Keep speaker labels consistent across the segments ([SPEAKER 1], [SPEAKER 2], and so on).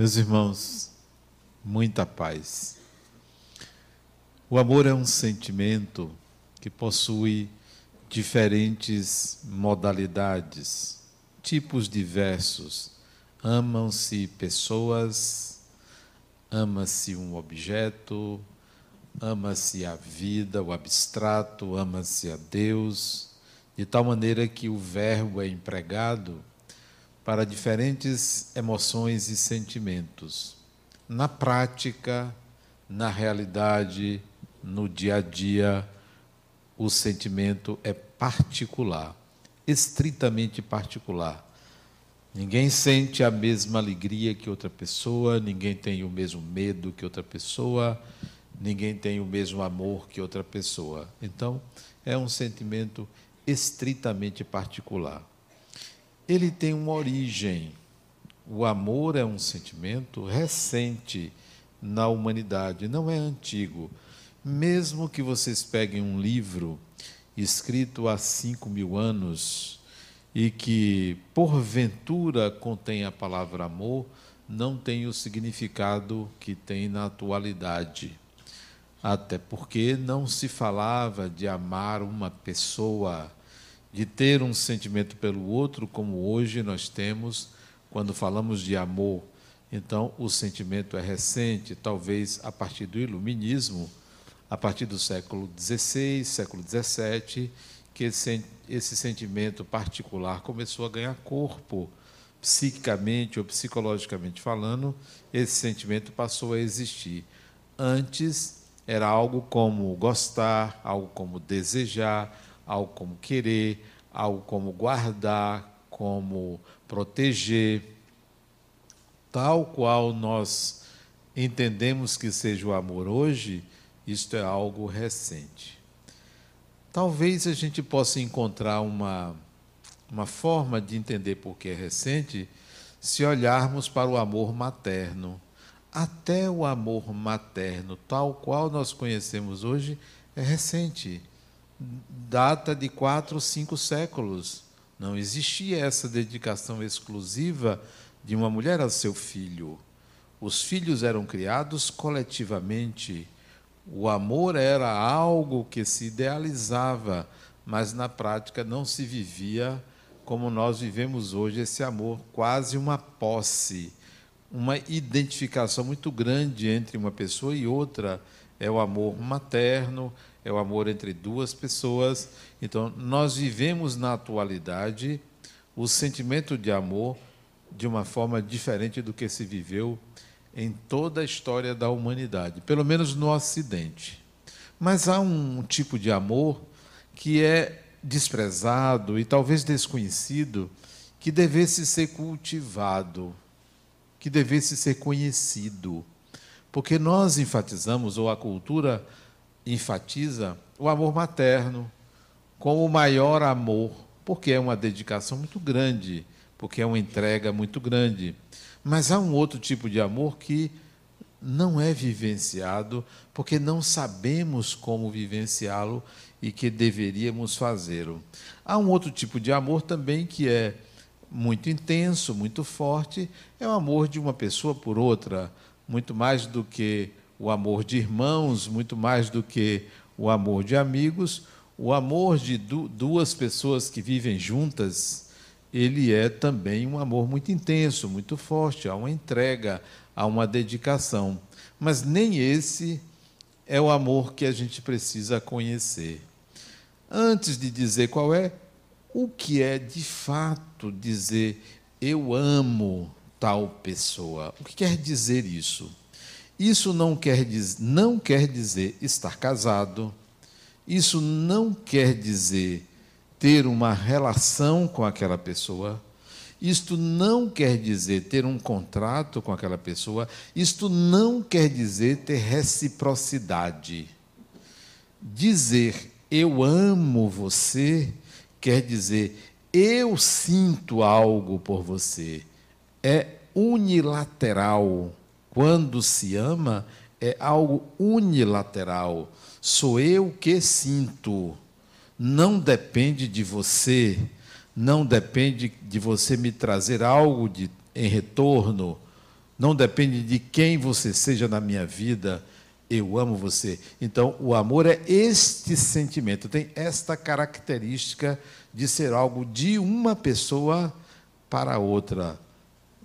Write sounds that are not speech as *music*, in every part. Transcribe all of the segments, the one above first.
[SPEAKER 1] Meus irmãos, muita paz. O amor é um sentimento que possui diferentes modalidades, tipos diversos. Amam-se pessoas, ama-se um objeto, ama-se a vida, o abstrato, ama-se a Deus, de tal maneira que o verbo é empregado para diferentes emoções e sentimentos. Na prática, na realidade, no dia a dia, o sentimento é particular, estritamente particular. Ninguém sente a mesma alegria que outra pessoa, ninguém tem o mesmo medo que outra pessoa, ninguém tem o mesmo amor que outra pessoa. Então, é um sentimento estritamente particular ele tem uma origem. O amor é um sentimento recente na humanidade, não é antigo. Mesmo que vocês peguem um livro escrito há cinco mil anos e que, porventura, contém a palavra amor, não tem o significado que tem na atualidade. Até porque não se falava de amar uma pessoa de ter um sentimento pelo outro, como hoje nós temos quando falamos de amor. Então, o sentimento é recente, talvez a partir do iluminismo, a partir do século XVI, século XVII, que esse, sentimento particular começou a ganhar corpo, psiquicamente ou psicologicamente falando, esse sentimento passou a existir. Antes era algo como gostar, algo como desejar, algo como querer, algo como guardar, como proteger, tal qual nós entendemos que seja o amor hoje, isto é algo recente. Talvez a gente possa encontrar uma, uma forma de entender por que é recente se olharmos para o amor materno. Até o amor materno, tal qual nós conhecemos hoje, é recente data de quatro, cinco séculos. Não existia essa dedicação exclusiva de uma mulher ao seu filho. Os filhos eram criados coletivamente. O amor era algo que se idealizava, mas na prática não se vivia como nós vivemos hoje esse amor, quase uma posse, uma identificação muito grande entre uma pessoa e outra. É o amor materno, é o amor entre duas pessoas. Então, nós vivemos na atualidade o sentimento de amor de uma forma diferente do que se viveu em toda a história da humanidade, pelo menos no Ocidente. Mas há um tipo de amor que é desprezado e talvez desconhecido, que devesse ser cultivado, que devesse ser conhecido. Porque nós enfatizamos, ou a cultura enfatiza o amor materno como o maior amor, porque é uma dedicação muito grande, porque é uma entrega muito grande. Mas há um outro tipo de amor que não é vivenciado, porque não sabemos como vivenciá-lo e que deveríamos fazê-lo. Há um outro tipo de amor também que é muito intenso, muito forte, é o amor de uma pessoa por outra, muito mais do que o amor de irmãos, muito mais do que o amor de amigos, o amor de duas pessoas que vivem juntas, ele é também um amor muito intenso, muito forte, há uma entrega, há uma dedicação. Mas nem esse é o amor que a gente precisa conhecer. Antes de dizer qual é, o que é de fato dizer eu amo tal pessoa? O que quer dizer isso? Isso não quer, diz, não quer dizer estar casado, isso não quer dizer ter uma relação com aquela pessoa, isto não quer dizer ter um contrato com aquela pessoa, isto não quer dizer ter reciprocidade. Dizer eu amo você quer dizer eu sinto algo por você. É unilateral quando se ama, é algo unilateral. Sou eu que sinto. Não depende de você, não depende de você me trazer algo de, em retorno. não depende de quem você seja na minha vida, eu amo você. Então, o amor é este sentimento, tem esta característica de ser algo de uma pessoa para outra.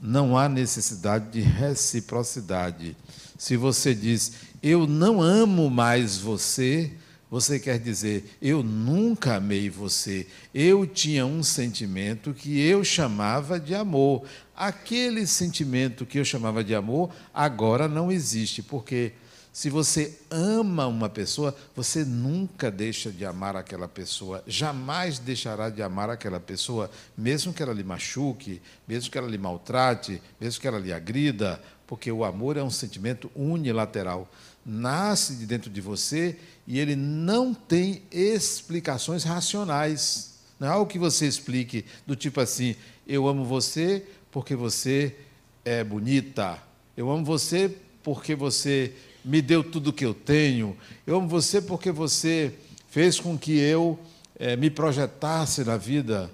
[SPEAKER 1] Não há necessidade de reciprocidade. Se você diz, eu não amo mais você, você quer dizer, eu nunca amei você. Eu tinha um sentimento que eu chamava de amor. Aquele sentimento que eu chamava de amor agora não existe, porque se você ama uma pessoa, você nunca deixa de amar aquela pessoa, jamais deixará de amar aquela pessoa, mesmo que ela lhe machuque, mesmo que ela lhe maltrate, mesmo que ela lhe agrida, porque o amor é um sentimento unilateral. Nasce de dentro de você e ele não tem explicações racionais. Não é algo que você explique do tipo assim: eu amo você porque você é bonita, eu amo você porque você me deu tudo que eu tenho. Eu amo você porque você fez com que eu é, me projetasse na vida.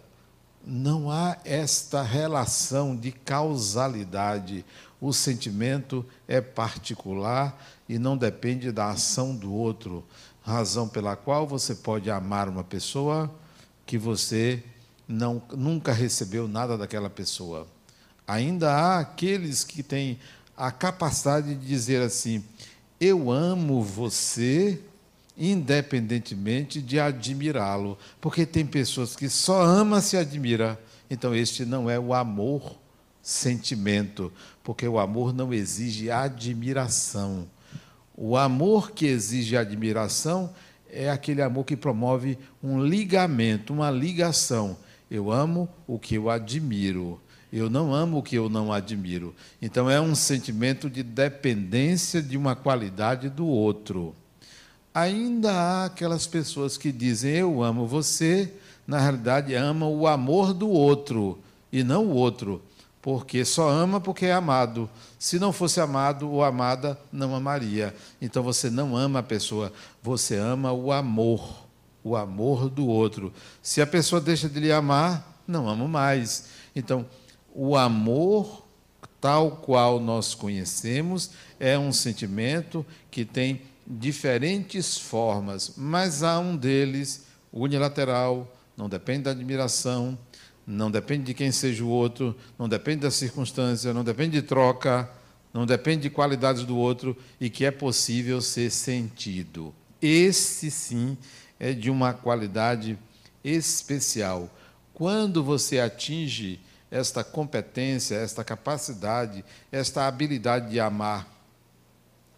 [SPEAKER 1] Não há esta relação de causalidade. O sentimento é particular e não depende da ação do outro. Razão pela qual você pode amar uma pessoa que você não, nunca recebeu nada daquela pessoa. Ainda há aqueles que têm a capacidade de dizer assim: eu amo você independentemente de admirá-lo, porque tem pessoas que só ama se admira. Então este não é o amor sentimento, porque o amor não exige admiração. O amor que exige admiração é aquele amor que promove um ligamento, uma ligação. Eu amo o que eu admiro. Eu não amo o que eu não admiro. Então é um sentimento de dependência de uma qualidade do outro. Ainda há aquelas pessoas que dizem eu amo você, na realidade amam o amor do outro e não o outro, porque só ama porque é amado. Se não fosse amado ou amada, não amaria. Então você não ama a pessoa, você ama o amor, o amor do outro. Se a pessoa deixa de lhe amar, não amo mais. Então, o amor, tal qual nós conhecemos, é um sentimento que tem diferentes formas, mas há um deles unilateral, não depende da admiração, não depende de quem seja o outro, não depende da circunstância, não depende de troca, não depende de qualidades do outro e que é possível ser sentido. Esse sim é de uma qualidade especial. Quando você atinge esta competência, esta capacidade, esta habilidade de amar,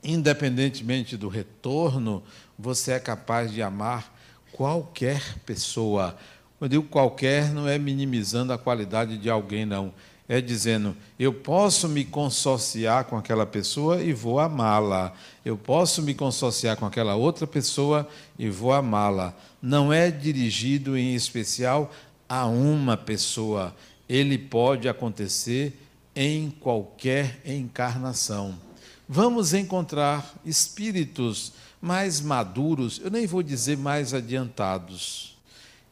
[SPEAKER 1] independentemente do retorno, você é capaz de amar qualquer pessoa. Quando digo qualquer, não é minimizando a qualidade de alguém, não. É dizendo, eu posso me consociar com aquela pessoa e vou amá-la. Eu posso me consociar com aquela outra pessoa e vou amá-la. Não é dirigido em especial a uma pessoa ele pode acontecer em qualquer encarnação. Vamos encontrar espíritos mais maduros, eu nem vou dizer mais adiantados,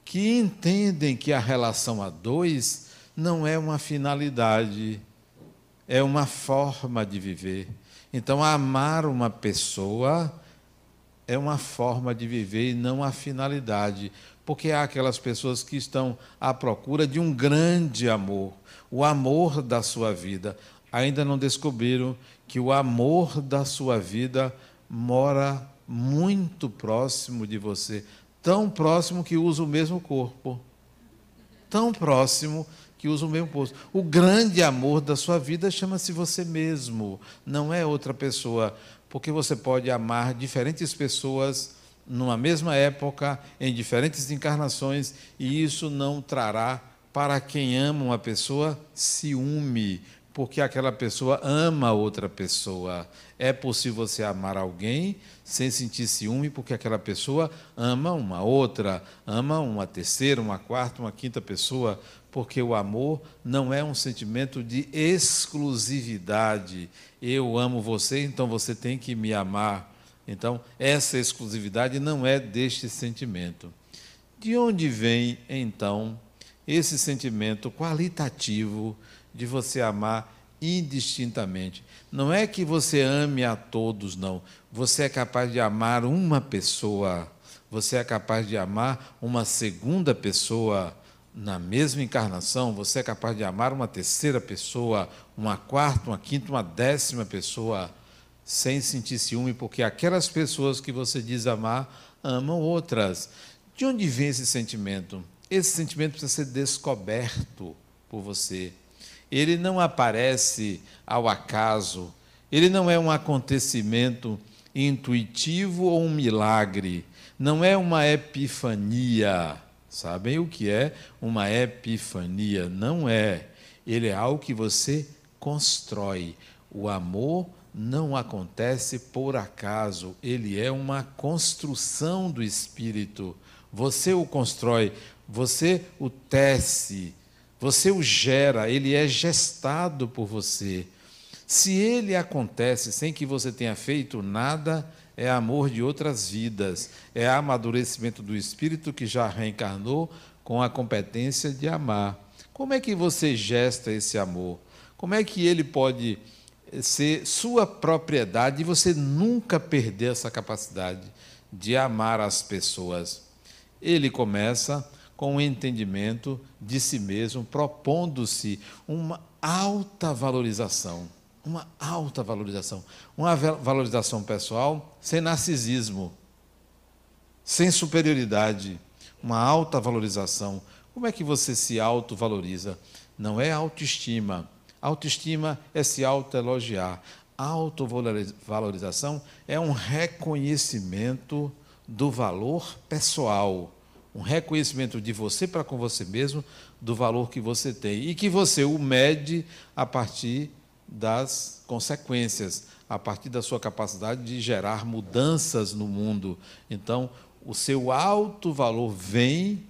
[SPEAKER 1] que entendem que a relação a dois não é uma finalidade, é uma forma de viver. Então, amar uma pessoa é uma forma de viver e não a finalidade porque há aquelas pessoas que estão à procura de um grande amor, o amor da sua vida. Ainda não descobriram que o amor da sua vida mora muito próximo de você, tão próximo que usa o mesmo corpo. Tão próximo que usa o mesmo corpo. O grande amor da sua vida chama-se você mesmo, não é outra pessoa, porque você pode amar diferentes pessoas numa mesma época, em diferentes encarnações, e isso não trará para quem ama uma pessoa ciúme, porque aquela pessoa ama outra pessoa. É possível você amar alguém sem sentir ciúme, porque aquela pessoa ama uma outra, ama uma terceira, uma quarta, uma quinta pessoa, porque o amor não é um sentimento de exclusividade. Eu amo você, então você tem que me amar. Então, essa exclusividade não é deste sentimento. De onde vem, então, esse sentimento qualitativo de você amar indistintamente. Não é que você ame a todos, não. Você é capaz de amar uma pessoa. Você é capaz de amar uma segunda pessoa na mesma encarnação. Você é capaz de amar uma terceira pessoa, uma quarta, uma quinta, uma décima pessoa, sem sentir ciúme, porque aquelas pessoas que você diz amar amam outras. De onde vem esse sentimento? Esse sentimento precisa ser descoberto por você. Ele não aparece ao acaso, ele não é um acontecimento intuitivo ou um milagre, não é uma epifania. Sabem o que é uma epifania? Não é. Ele é algo que você constrói. O amor não acontece por acaso, ele é uma construção do espírito. Você o constrói, você o tece, você o gera, ele é gestado por você. Se ele acontece sem que você tenha feito nada, é amor de outras vidas, é amadurecimento do espírito que já reencarnou com a competência de amar. Como é que você gesta esse amor? Como é que ele pode ser sua propriedade e você nunca perder essa capacidade de amar as pessoas? Ele começa com o entendimento de si mesmo, propondo-se uma alta valorização uma alta valorização. Uma valorização pessoal sem narcisismo, sem superioridade, uma alta valorização. Como é que você se autovaloriza? Não é autoestima. Autoestima é se autoelogiar. Autovalorização é um reconhecimento do valor pessoal, um reconhecimento de você para com você mesmo, do valor que você tem e que você o mede a partir das consequências, a partir da sua capacidade de gerar mudanças no mundo. Então, o seu alto valor vem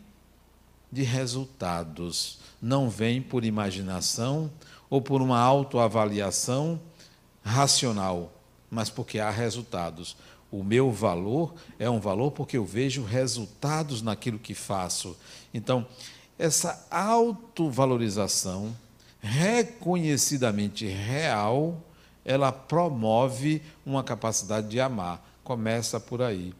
[SPEAKER 1] de resultados, não vem por imaginação ou por uma autoavaliação racional, mas porque há resultados. O meu valor é um valor porque eu vejo resultados naquilo que faço. Então, essa autovalorização reconhecidamente real, ela promove uma capacidade de amar. Começa por aí.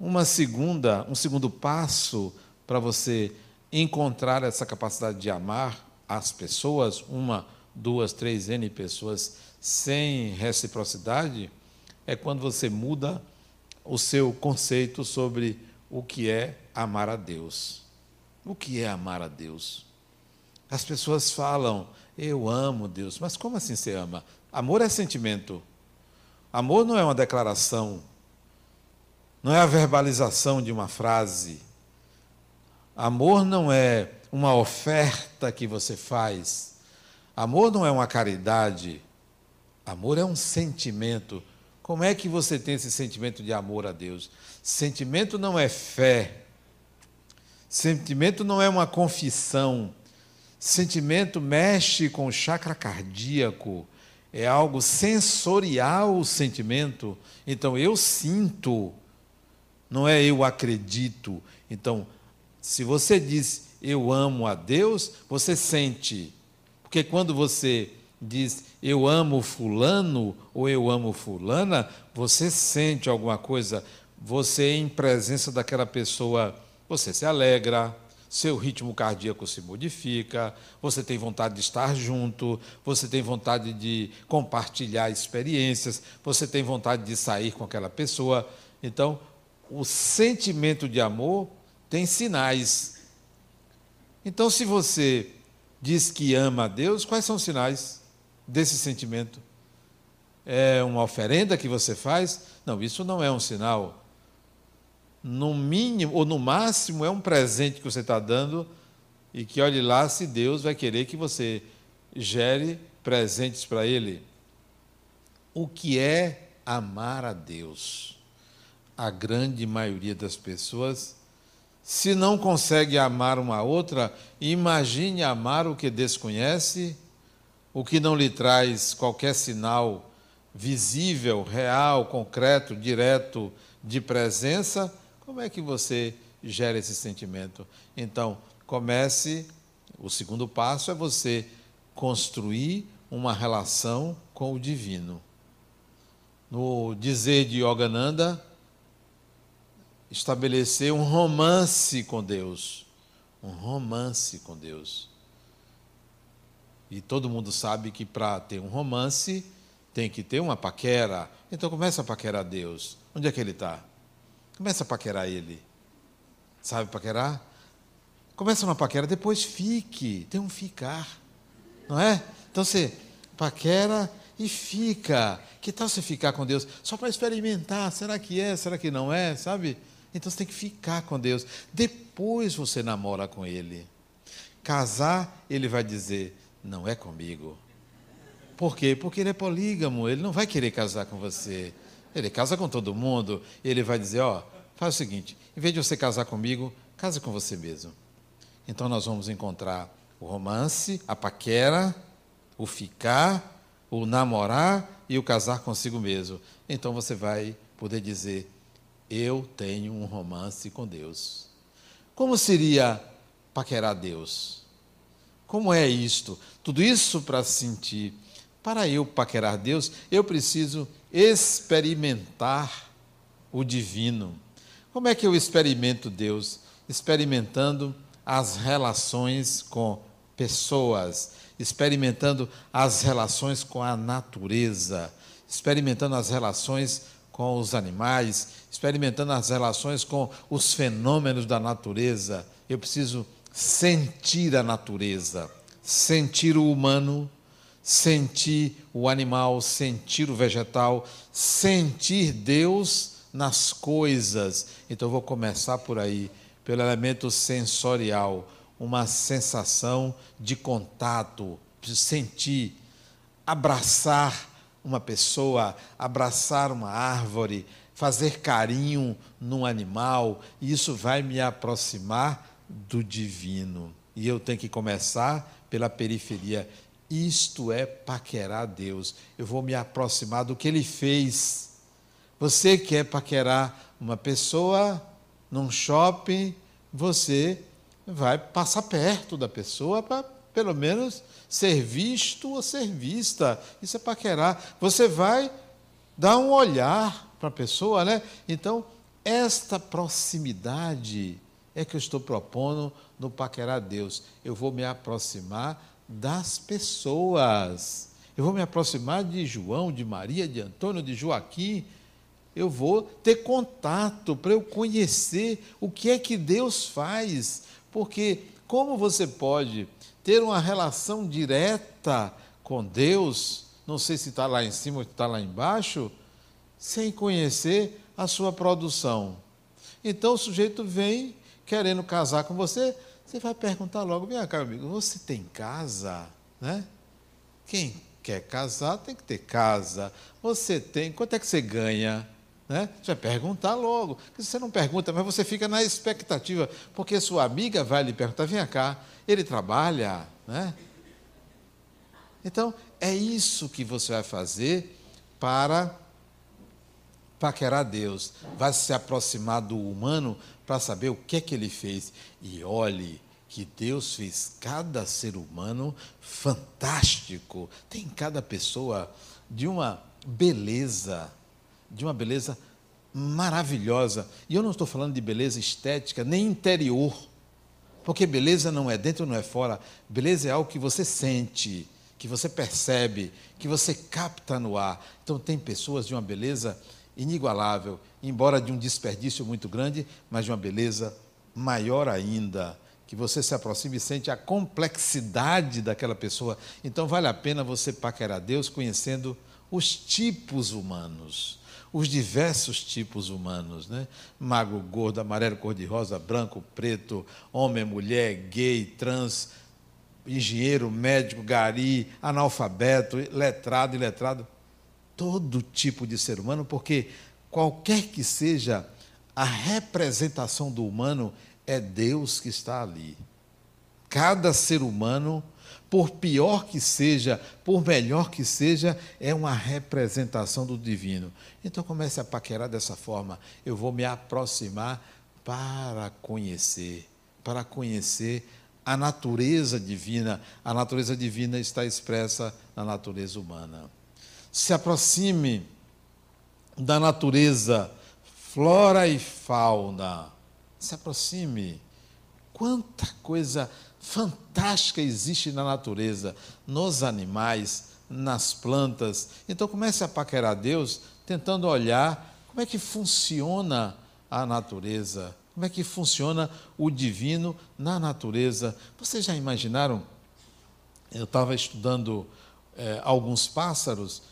[SPEAKER 1] Uma segunda, um segundo passo para você encontrar essa capacidade de amar as pessoas, uma, duas, três, N pessoas, sem reciprocidade, é quando você muda o seu conceito sobre o que é amar a Deus. O que é amar a Deus? As pessoas falam, eu amo Deus, mas como assim você ama? Amor é sentimento. Amor não é uma declaração, não é a verbalização de uma frase. Amor não é uma oferta que você faz. Amor não é uma caridade. Amor é um sentimento. Como é que você tem esse sentimento de amor a Deus? Sentimento não é fé. Sentimento não é uma confissão. Sentimento mexe com o chakra cardíaco, é algo sensorial o sentimento. Então eu sinto, não é eu acredito. Então, se você diz eu amo a Deus, você sente. Porque quando você diz eu amo fulano ou eu amo fulana, você sente alguma coisa, você em presença daquela pessoa, você se alegra, seu ritmo cardíaco se modifica, você tem vontade de estar junto, você tem vontade de compartilhar experiências, você tem vontade de sair com aquela pessoa. Então, o sentimento de amor tem sinais. Então, se você diz que ama a Deus, quais são os sinais desse sentimento? É uma oferenda que você faz? Não, isso não é um sinal no mínimo ou no máximo é um presente que você está dando e que olhe lá se Deus vai querer que você gere presentes para Ele. O que é amar a Deus? A grande maioria das pessoas, se não consegue amar uma outra, imagine amar o que desconhece, o que não lhe traz qualquer sinal visível, real, concreto, direto de presença como é que você gera esse sentimento? Então, comece, o segundo passo é você construir uma relação com o divino. No dizer de Yogananda, estabelecer um romance com Deus. Um romance com Deus. E todo mundo sabe que para ter um romance tem que ter uma paquera. Então começa a paquerar Deus. Onde é que ele está? Começa a paquerar ele. Sabe paquerar? Começa uma paquera, depois fique. Tem um ficar. Não é? Então você paquera e fica. Que tal você ficar com Deus só para experimentar? Será que é? Será que não é? Sabe? Então você tem que ficar com Deus. Depois você namora com Ele. Casar, ele vai dizer: não é comigo. Por quê? Porque ele é polígamo, ele não vai querer casar com você. Ele casa com todo mundo. Ele vai dizer: ó, faz o seguinte, em vez de você casar comigo, casa com você mesmo. Então nós vamos encontrar o romance, a paquera, o ficar, o namorar e o casar consigo mesmo. Então você vai poder dizer: eu tenho um romance com Deus. Como seria paquerar Deus? Como é isto? Tudo isso para sentir. Para eu paquerar Deus, eu preciso experimentar o divino. Como é que eu experimento Deus? Experimentando as relações com pessoas, experimentando as relações com a natureza, experimentando as relações com os animais, experimentando as relações com os fenômenos da natureza. Eu preciso sentir a natureza, sentir o humano, sentir o animal, sentir o vegetal, sentir Deus nas coisas. Então vou começar por aí, pelo elemento sensorial, uma sensação de contato, sentir, abraçar uma pessoa, abraçar uma árvore, fazer carinho num animal, isso vai me aproximar do divino. E eu tenho que começar pela periferia. Isto é paquerar Deus. Eu vou me aproximar do que ele fez. Você quer paquerar uma pessoa num shopping, você vai passar perto da pessoa para pelo menos ser visto ou ser vista. Isso é paquerar. Você vai dar um olhar para a pessoa, né? Então, esta proximidade é que eu estou propondo no paquerar Deus. Eu vou me aproximar das pessoas. Eu vou me aproximar de João, de Maria, de Antônio, de Joaquim. Eu vou ter contato para eu conhecer o que é que Deus faz. Porque como você pode ter uma relação direta com Deus, não sei se está lá em cima ou está lá embaixo, sem conhecer a sua produção. Então o sujeito vem querendo casar com você, você vai perguntar logo, vem cá, amigo, você tem casa? Né? Quem quer casar tem que ter casa. Você tem, quanto é que você ganha? Né? Você vai perguntar logo. Você não pergunta, mas você fica na expectativa, porque sua amiga vai lhe perguntar: vem cá, ele trabalha, né? Então, é isso que você vai fazer para paquerar Deus. Vai se aproximar do humano para saber o que é que ele fez. E olhe que Deus fez cada ser humano fantástico. Tem cada pessoa de uma beleza de uma beleza maravilhosa. E eu não estou falando de beleza estética, nem interior. Porque beleza não é dentro, não é fora. Beleza é algo que você sente, que você percebe, que você capta no ar. Então, tem pessoas de uma beleza inigualável, embora de um desperdício muito grande, mas de uma beleza maior ainda. Que você se aproxima e sente a complexidade daquela pessoa. Então, vale a pena você paquerar Deus conhecendo os tipos humanos os diversos tipos humanos, né? Magro, gordo, amarelo, cor-de-rosa, branco, preto, homem, mulher, gay, trans, engenheiro, médico, gari, analfabeto, letrado, iletrado, todo tipo de ser humano, porque qualquer que seja a representação do humano, é Deus que está ali. Cada ser humano por pior que seja, por melhor que seja, é uma representação do divino. Então comece a paquerar dessa forma. Eu vou me aproximar para conhecer, para conhecer a natureza divina. A natureza divina está expressa na natureza humana. Se aproxime da natureza, flora e fauna. Se aproxime. Quanta coisa fantástica existe na natureza, nos animais, nas plantas. Então comece a paquerar Deus, tentando olhar como é que funciona a natureza, como é que funciona o divino na natureza. Vocês já imaginaram? Eu estava estudando é, alguns pássaros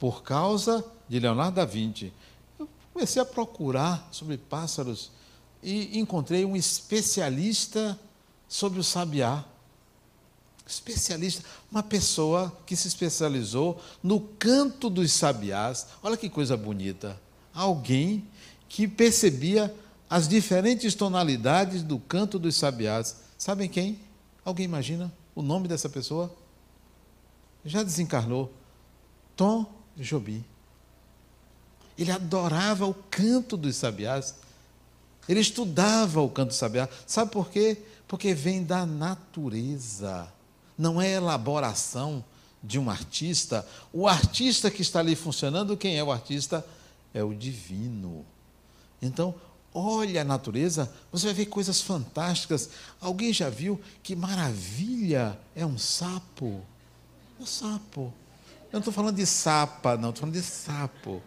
[SPEAKER 1] por causa de Leonardo da Vinci. Eu comecei a procurar sobre pássaros e encontrei um especialista sobre o sabiá. Especialista, uma pessoa que se especializou no canto dos sabiás. Olha que coisa bonita. Alguém que percebia as diferentes tonalidades do canto dos sabiás. Sabem quem? Alguém imagina o nome dessa pessoa? Já desencarnou. Tom Jobim. Ele adorava o canto dos sabiás. Ele estudava o canto sabiá. Sabe por quê? Porque vem da natureza. Não é elaboração de um artista. O artista que está ali funcionando, quem é o artista? É o divino. Então, olha a natureza, você vai ver coisas fantásticas. Alguém já viu que maravilha é um sapo? Um sapo. Eu não estou falando de sapa, não, estou falando de sapo.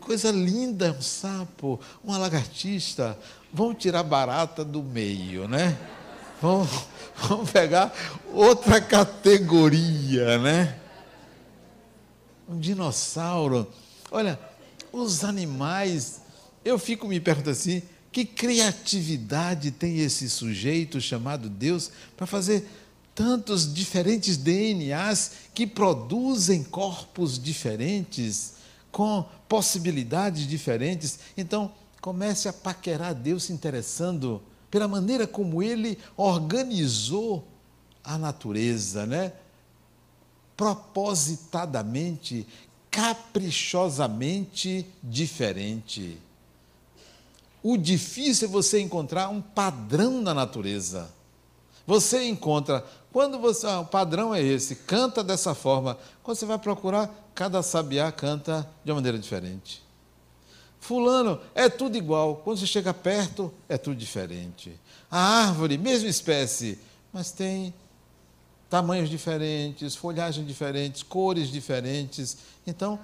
[SPEAKER 1] Coisa linda, um sapo, uma lagartista. Vamos tirar barata do meio, né? Vamos, vamos pegar outra categoria, né? Um dinossauro. Olha, os animais, eu fico me perguntando assim, que criatividade tem esse sujeito chamado Deus para fazer tantos diferentes DNAs que produzem corpos diferentes? com possibilidades diferentes. Então, comece a paquerar Deus se interessando pela maneira como ele organizou a natureza, né? Propositadamente, caprichosamente diferente. O difícil é você encontrar um padrão na natureza. Você encontra, quando você, ah, o padrão é esse, canta dessa forma. Quando você vai procurar, cada sabiá canta de uma maneira diferente. Fulano, é tudo igual. Quando você chega perto, é tudo diferente. A árvore, mesma espécie, mas tem tamanhos diferentes, folhagens diferentes, cores diferentes. Então,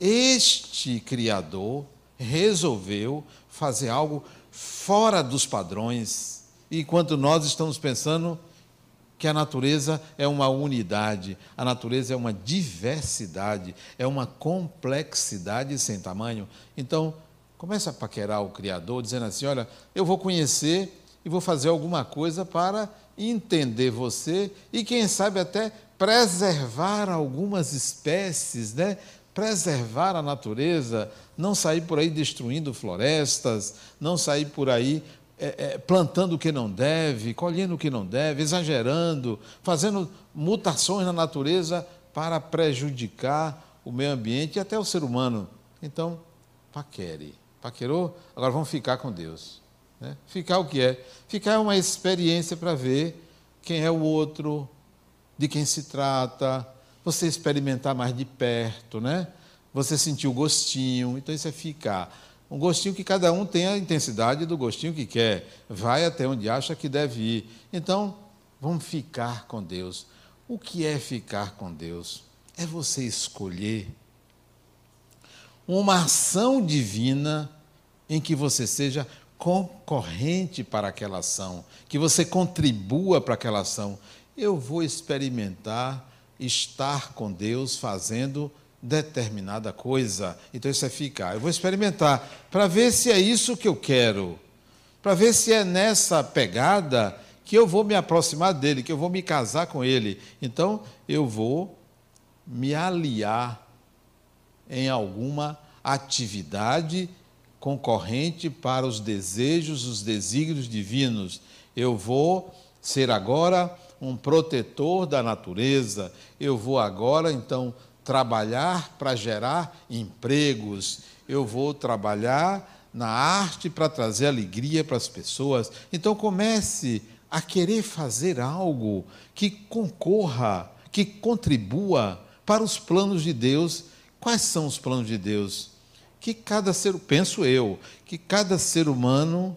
[SPEAKER 1] este Criador resolveu fazer algo fora dos padrões, enquanto nós estamos pensando que a natureza é uma unidade, a natureza é uma diversidade, é uma complexidade sem tamanho. Então, comece a paquerar o Criador, dizendo assim: olha, eu vou conhecer e vou fazer alguma coisa para entender você e, quem sabe, até preservar algumas espécies, né? preservar a natureza, não sair por aí destruindo florestas, não sair por aí é, é, plantando o que não deve, colhendo o que não deve, exagerando, fazendo mutações na natureza para prejudicar o meio ambiente e até o ser humano. Então, paquere. Paquerou? Agora vamos ficar com Deus. Né? Ficar o que é? Ficar é uma experiência para ver quem é o outro, de quem se trata, você experimentar mais de perto, né? Você sentir o gostinho, então isso é ficar. Um gostinho que cada um tem a intensidade do gostinho que quer, vai até onde acha que deve ir. Então, vamos ficar com Deus. O que é ficar com Deus? É você escolher uma ação divina em que você seja concorrente para aquela ação, que você contribua para aquela ação. Eu vou experimentar estar com Deus fazendo determinada coisa. Então isso é ficar. Eu vou experimentar para ver se é isso que eu quero, para ver se é nessa pegada que eu vou me aproximar dele, que eu vou me casar com ele. Então eu vou me aliar em alguma atividade concorrente para os desejos, os desígnios divinos. Eu vou ser agora um protetor da natureza. Eu vou agora então trabalhar para gerar empregos, eu vou trabalhar na arte para trazer alegria para as pessoas. Então comece a querer fazer algo que concorra, que contribua para os planos de Deus. Quais são os planos de Deus? Que cada ser, penso eu, que cada ser humano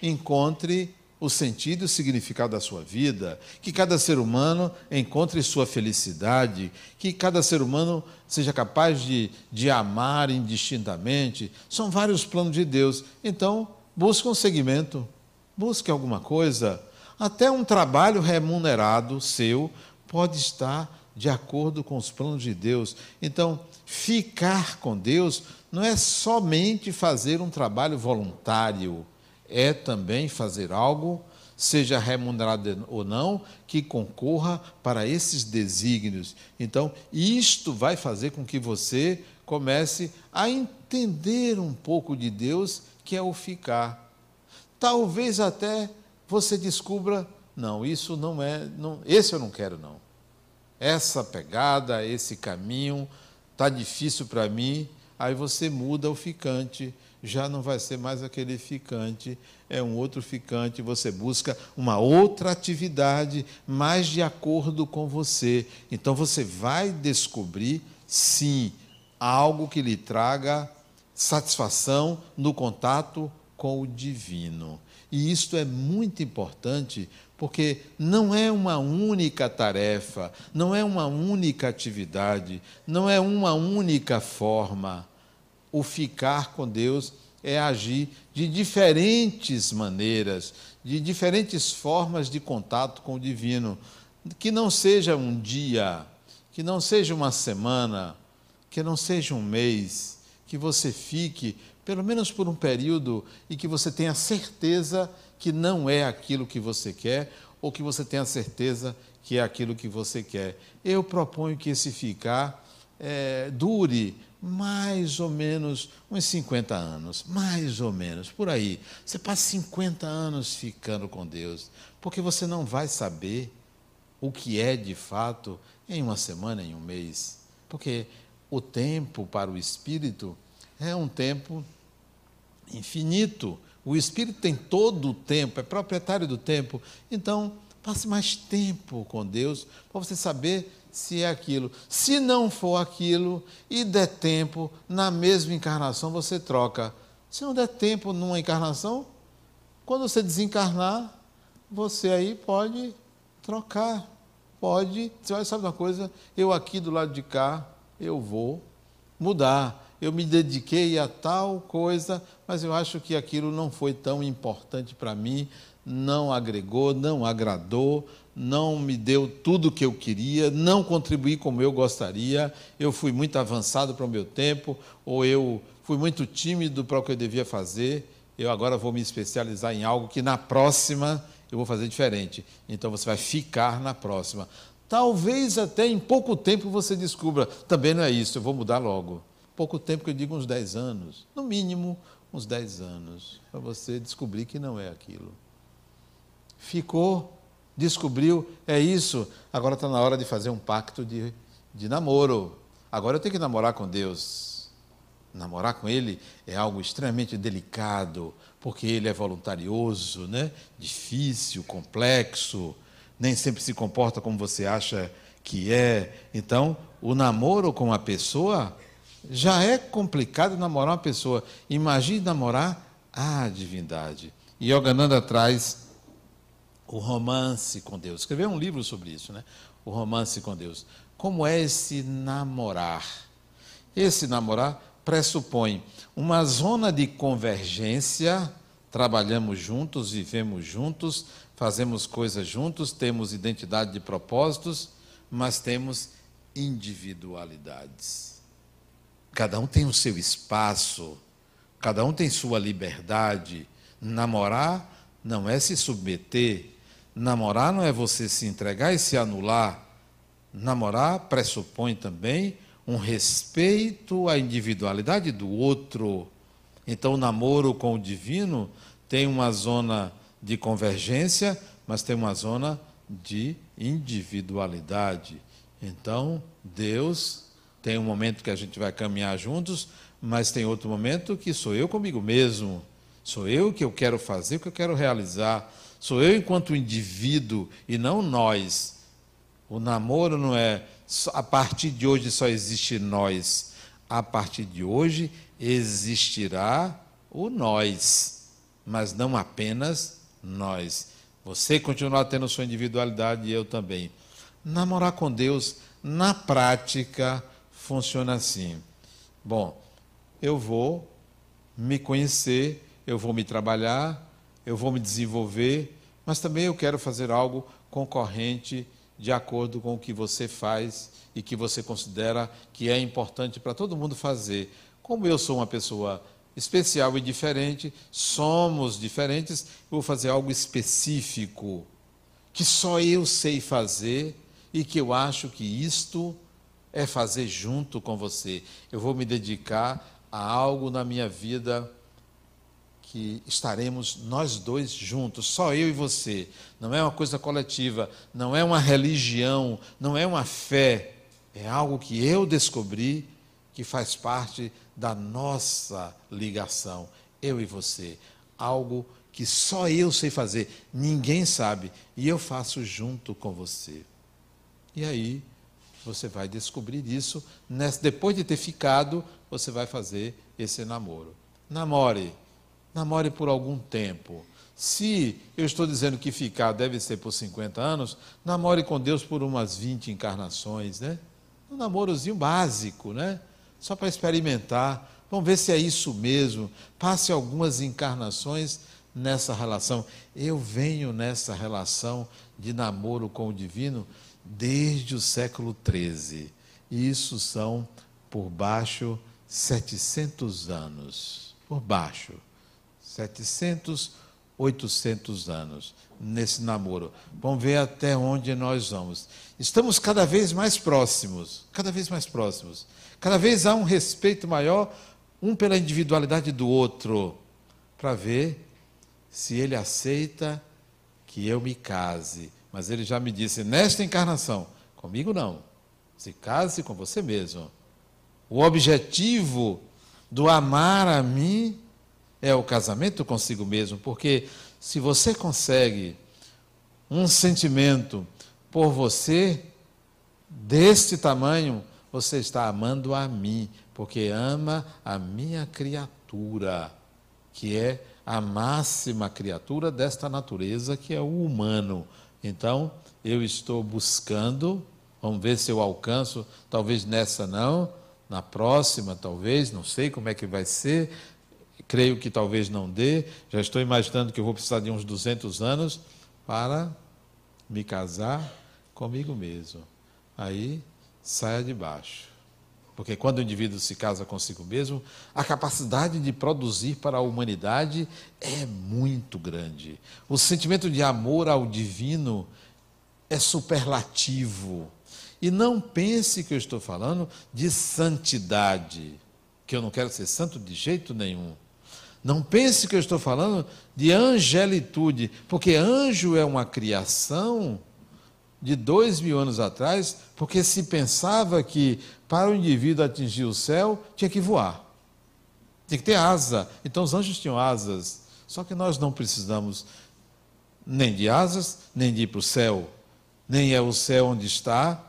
[SPEAKER 1] encontre o sentido e o significado da sua vida, que cada ser humano encontre sua felicidade, que cada ser humano seja capaz de, de amar indistintamente. São vários planos de Deus. Então, busque um segmento, busque alguma coisa. Até um trabalho remunerado seu pode estar de acordo com os planos de Deus. Então, ficar com Deus não é somente fazer um trabalho voluntário é também fazer algo, seja remunerado ou não, que concorra para esses desígnios. Então, isto vai fazer com que você comece a entender um pouco de Deus, que é o ficar. Talvez até você descubra, não, isso não é, não, esse eu não quero não. Essa pegada, esse caminho está difícil para mim, aí você muda o ficante já não vai ser mais aquele ficante, é um outro ficante, você busca uma outra atividade mais de acordo com você. Então você vai descobrir, sim, algo que lhe traga satisfação no contato com o divino. E isto é muito importante porque não é uma única tarefa, não é uma única atividade, não é uma única forma o ficar com Deus é agir de diferentes maneiras, de diferentes formas de contato com o divino. Que não seja um dia, que não seja uma semana, que não seja um mês, que você fique, pelo menos por um período, e que você tenha certeza que não é aquilo que você quer, ou que você tenha certeza que é aquilo que você quer. Eu proponho que esse ficar é, dure mais ou menos uns 50 anos, mais ou menos, por aí. Você passa 50 anos ficando com Deus, porque você não vai saber o que é de fato em uma semana, em um mês. Porque o tempo para o espírito é um tempo infinito. O espírito tem todo o tempo, é proprietário do tempo. Então, passe mais tempo com Deus para você saber se é aquilo. Se não for aquilo e der tempo, na mesma encarnação você troca. Se não der tempo numa encarnação, quando você desencarnar, você aí pode trocar. Pode, você vai saber uma coisa, eu aqui do lado de cá, eu vou mudar. Eu me dediquei a tal coisa, mas eu acho que aquilo não foi tão importante para mim, não agregou, não agradou, não me deu tudo o que eu queria, não contribuí como eu gostaria, eu fui muito avançado para o meu tempo, ou eu fui muito tímido para o que eu devia fazer, eu agora vou me especializar em algo que na próxima eu vou fazer diferente. Então você vai ficar na próxima. Talvez até em pouco tempo você descubra, também não é isso, eu vou mudar logo. Pouco tempo que eu digo uns 10 anos, no mínimo uns 10 anos, para você descobrir que não é aquilo. Ficou descobriu, é isso, agora está na hora de fazer um pacto de, de namoro. Agora eu tenho que namorar com Deus. Namorar com Ele é algo extremamente delicado, porque Ele é voluntarioso, né? difícil, complexo, nem sempre se comporta como você acha que é. Então, o namoro com a pessoa já é complicado namorar uma pessoa. Imagine namorar a divindade. E Yogananda traz o romance com Deus. Escreveu um livro sobre isso, né? O romance com Deus. Como é esse namorar? Esse namorar pressupõe uma zona de convergência, trabalhamos juntos, vivemos juntos, fazemos coisas juntos, temos identidade de propósitos, mas temos individualidades. Cada um tem o seu espaço, cada um tem sua liberdade. Namorar não é se submeter Namorar não é você se entregar e se anular. Namorar pressupõe também um respeito à individualidade do outro. Então, o namoro com o divino tem uma zona de convergência, mas tem uma zona de individualidade. Então, Deus tem um momento que a gente vai caminhar juntos, mas tem outro momento que sou eu comigo mesmo. Sou eu que eu quero fazer, o que eu quero realizar. Sou eu enquanto indivíduo e não nós. O namoro não é a partir de hoje só existe nós. A partir de hoje existirá o nós, mas não apenas nós. Você continuar tendo sua individualidade e eu também. Namorar com Deus, na prática, funciona assim. Bom, eu vou me conhecer, eu vou me trabalhar, eu vou me desenvolver, mas também eu quero fazer algo concorrente de acordo com o que você faz e que você considera que é importante para todo mundo fazer. Como eu sou uma pessoa especial e diferente, somos diferentes, vou fazer algo específico que só eu sei fazer e que eu acho que isto é fazer junto com você. Eu vou me dedicar a algo na minha vida que estaremos nós dois juntos, só eu e você. Não é uma coisa coletiva, não é uma religião, não é uma fé. É algo que eu descobri que faz parte da nossa ligação, eu e você. Algo que só eu sei fazer, ninguém sabe, e eu faço junto com você. E aí, você vai descobrir isso, depois de ter ficado, você vai fazer esse namoro. Namore namore por algum tempo. Se eu estou dizendo que ficar deve ser por 50 anos, namore com Deus por umas 20 encarnações, né? Um namorozinho básico, né? Só para experimentar. Vamos ver se é isso mesmo. Passe algumas encarnações nessa relação. Eu venho nessa relação de namoro com o divino desde o século XIII. Isso são, por baixo, 700 anos. Por baixo. 700, 800 anos nesse namoro. Vamos ver até onde nós vamos. Estamos cada vez mais próximos, cada vez mais próximos. Cada vez há um respeito maior um pela individualidade do outro, para ver se ele aceita que eu me case. Mas ele já me disse nesta encarnação, comigo não. Se case com você mesmo. O objetivo do amar a mim é o casamento consigo mesmo, porque se você consegue um sentimento por você deste tamanho, você está amando a mim, porque ama a minha criatura, que é a máxima criatura desta natureza, que é o humano. Então, eu estou buscando, vamos ver se eu alcanço, talvez nessa não, na próxima talvez, não sei como é que vai ser, creio que talvez não dê, já estou imaginando que eu vou precisar de uns 200 anos para me casar comigo mesmo. Aí saia de baixo. Porque quando o indivíduo se casa consigo mesmo, a capacidade de produzir para a humanidade é muito grande. O sentimento de amor ao divino é superlativo. E não pense que eu estou falando de santidade, que eu não quero ser santo de jeito nenhum. Não pense que eu estou falando de angelitude, porque anjo é uma criação de dois mil anos atrás, porque se pensava que para o indivíduo atingir o céu tinha que voar, tinha que ter asa. Então os anjos tinham asas, só que nós não precisamos nem de asas, nem de ir para o céu, nem é o céu onde está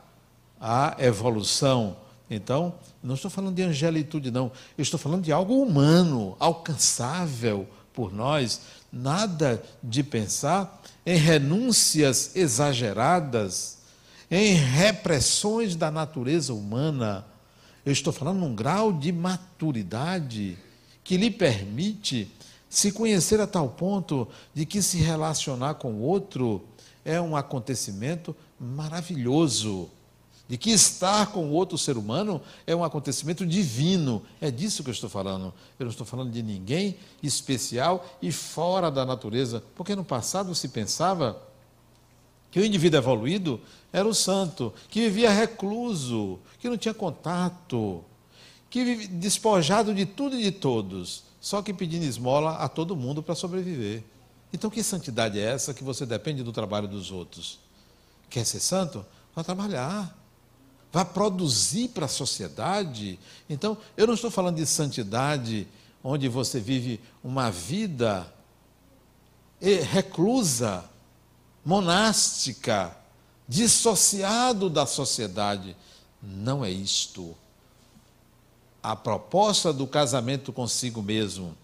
[SPEAKER 1] a evolução então, não estou falando de angelitude, não. Eu estou falando de algo humano, alcançável por nós. Nada de pensar em renúncias exageradas, em repressões da natureza humana. Eu estou falando num grau de maturidade que lhe permite se conhecer a tal ponto de que se relacionar com o outro é um acontecimento maravilhoso de que estar com outro ser humano é um acontecimento divino. É disso que eu estou falando. Eu não estou falando de ninguém especial e fora da natureza, porque no passado se pensava que o indivíduo evoluído era o santo, que vivia recluso, que não tinha contato, que vivia despojado de tudo e de todos, só que pedindo esmola a todo mundo para sobreviver. Então, que santidade é essa que você depende do trabalho dos outros? Quer ser santo? Vai trabalhar vai produzir para a sociedade. Então, eu não estou falando de santidade onde você vive uma vida reclusa, monástica, dissociado da sociedade. Não é isto. A proposta do casamento consigo mesmo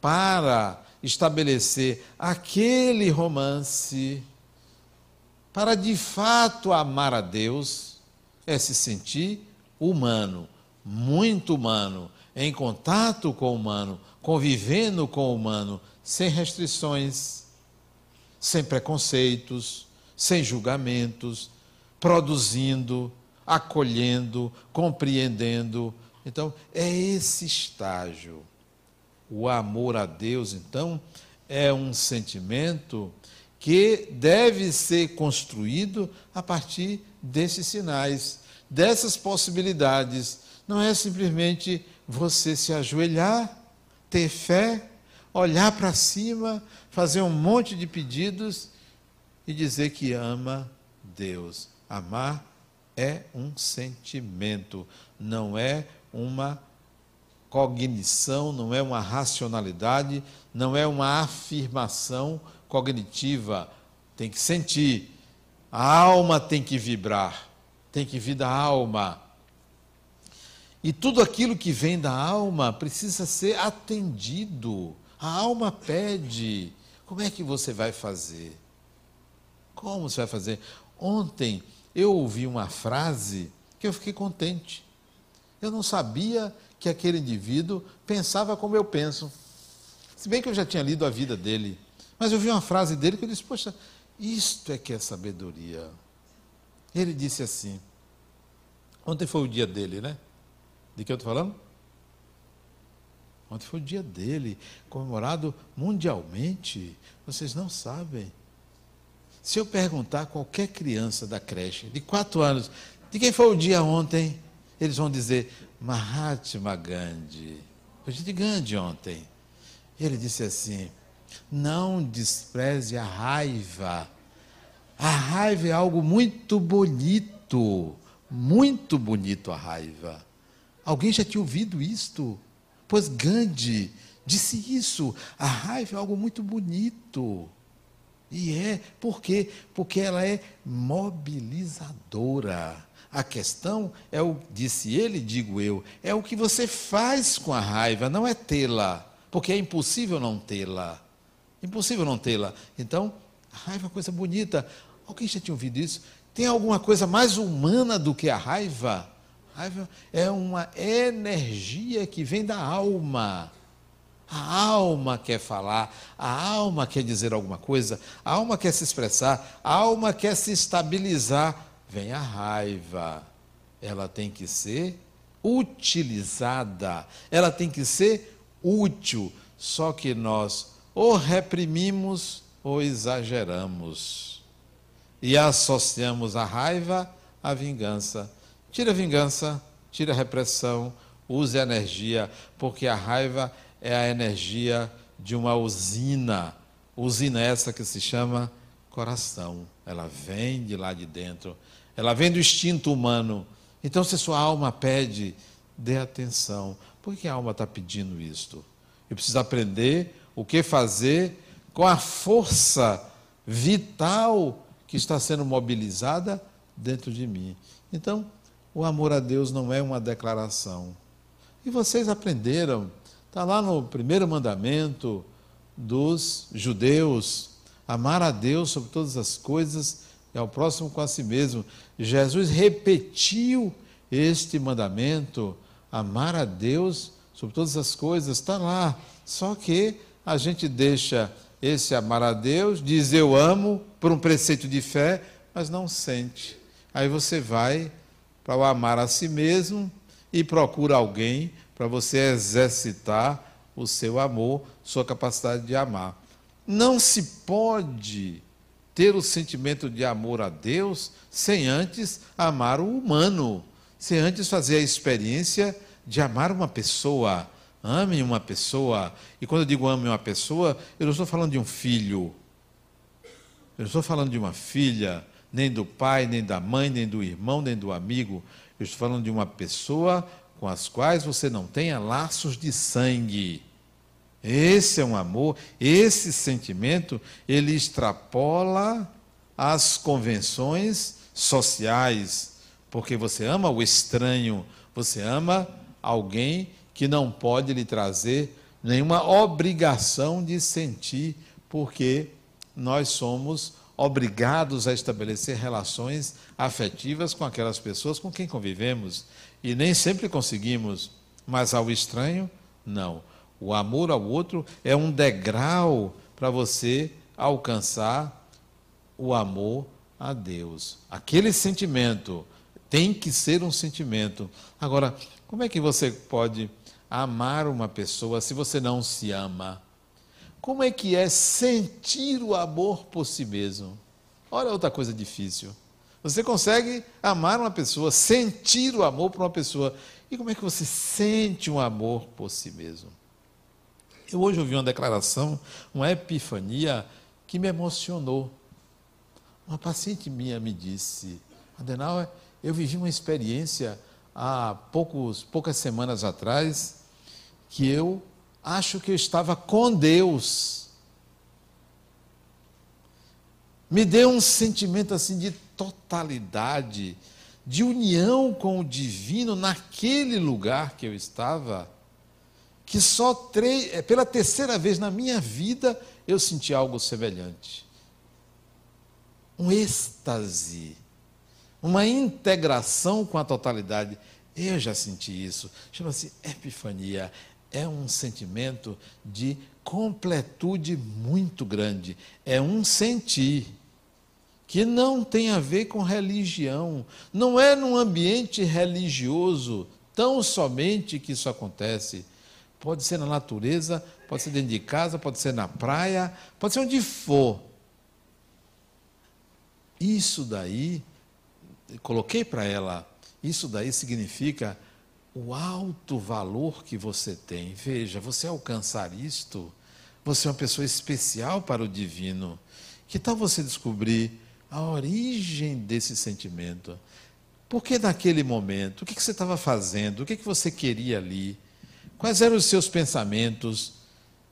[SPEAKER 1] para estabelecer aquele romance, para de fato amar a Deus, é se sentir humano, muito humano, em contato com o humano, convivendo com o humano, sem restrições, sem preconceitos, sem julgamentos, produzindo, acolhendo, compreendendo. Então, é esse estágio. O amor a Deus, então, é um sentimento que deve ser construído a partir desses sinais, dessas possibilidades. Não é simplesmente você se ajoelhar, ter fé, olhar para cima, fazer um monte de pedidos e dizer que ama Deus. Amar é um sentimento, não é uma cognição, não é uma racionalidade, não é uma afirmação cognitiva. Tem que sentir. A alma tem que vibrar, tem que vir da alma. E tudo aquilo que vem da alma precisa ser atendido. A alma pede. Como é que você vai fazer? Como você vai fazer? Ontem eu ouvi uma frase que eu fiquei contente. Eu não sabia que aquele indivíduo pensava como eu penso. Se bem que eu já tinha lido a vida dele. Mas eu vi uma frase dele que eu disse: Poxa, isto é que é sabedoria. Ele disse assim. Ontem foi o dia dele, né? De que eu estou falando? Ontem foi o dia dele, comemorado mundialmente. Vocês não sabem. Se eu perguntar a qualquer criança da creche, de quatro anos, de quem foi o dia ontem, eles vão dizer Mahatma Gandhi. Foi de Gandhi ontem. Ele disse assim: não despreze a raiva. A raiva é algo muito bonito, muito bonito a raiva. Alguém já tinha ouvido isto? Pois Gandhi disse isso. A raiva é algo muito bonito. E é, por quê? Porque ela é mobilizadora. A questão é o, disse ele, digo eu, é o que você faz com a raiva, não é tê-la, porque é impossível não tê-la. Impossível não tê-la. Então, a raiva é uma coisa bonita. Alguém já tinha ouvido isso? Tem alguma coisa mais humana do que a raiva? A raiva é uma energia que vem da alma. A alma quer falar, a alma quer dizer alguma coisa, a alma quer se expressar, a alma quer se estabilizar. Vem a raiva. Ela tem que ser utilizada, ela tem que ser útil. Só que nós ou reprimimos ou exageramos. E associamos a raiva à vingança. Tira a vingança, tira a repressão, use a energia, porque a raiva é a energia de uma usina. Usina essa que se chama coração. Ela vem de lá de dentro. Ela vem do instinto humano. Então, se sua alma pede, dê atenção. Por que a alma está pedindo isto? Eu preciso aprender o que fazer com a força vital que está sendo mobilizada dentro de mim. Então, o amor a Deus não é uma declaração. E vocês aprenderam, está lá no primeiro mandamento dos judeus: amar a Deus sobre todas as coisas e ao próximo com a si mesmo. Jesus repetiu este mandamento: amar a Deus sobre todas as coisas, está lá. Só que a gente deixa esse amar a Deus, diz eu amo, por um preceito de fé, mas não sente. Aí você vai para o amar a si mesmo e procura alguém para você exercitar o seu amor, sua capacidade de amar. Não se pode ter o sentimento de amor a Deus sem antes amar o humano, sem antes fazer a experiência de amar uma pessoa Ame uma pessoa. E quando eu digo ame uma pessoa, eu não estou falando de um filho. Eu não estou falando de uma filha, nem do pai, nem da mãe, nem do irmão, nem do amigo. Eu estou falando de uma pessoa com as quais você não tenha laços de sangue. Esse é um amor, esse sentimento, ele extrapola as convenções sociais, porque você ama o estranho, você ama alguém que não pode lhe trazer nenhuma obrigação de sentir, porque nós somos obrigados a estabelecer relações afetivas com aquelas pessoas com quem convivemos e nem sempre conseguimos, mas ao estranho, não. O amor ao outro é um degrau para você alcançar o amor a Deus. Aquele sentimento tem que ser um sentimento. Agora, como é que você pode amar uma pessoa se você não se ama? Como é que é sentir o amor por si mesmo? Olha outra coisa difícil. Você consegue amar uma pessoa, sentir o amor por uma pessoa. E como é que você sente um amor por si mesmo? Eu hoje ouvi uma declaração, uma epifania que me emocionou. Uma paciente minha me disse, Adenauer, eu vivi uma experiência há poucos, poucas semanas atrás que eu acho que eu estava com Deus. Me deu um sentimento assim de totalidade, de união com o divino naquele lugar que eu estava, que só três, é, pela terceira vez na minha vida eu senti algo semelhante. Um êxtase, uma integração com a totalidade. Eu já senti isso. Chama-se epifania é um sentimento de completude muito grande. É um sentir que não tem a ver com religião. Não é num ambiente religioso tão somente que isso acontece. Pode ser na natureza, pode ser dentro de casa, pode ser na praia, pode ser onde for. Isso daí, coloquei para ela, isso daí significa o alto valor que você tem. Veja, você alcançar isto, você é uma pessoa especial para o divino. Que tal você descobrir a origem desse sentimento? Por que naquele momento? O que você estava fazendo? O que você queria ali? Quais eram os seus pensamentos?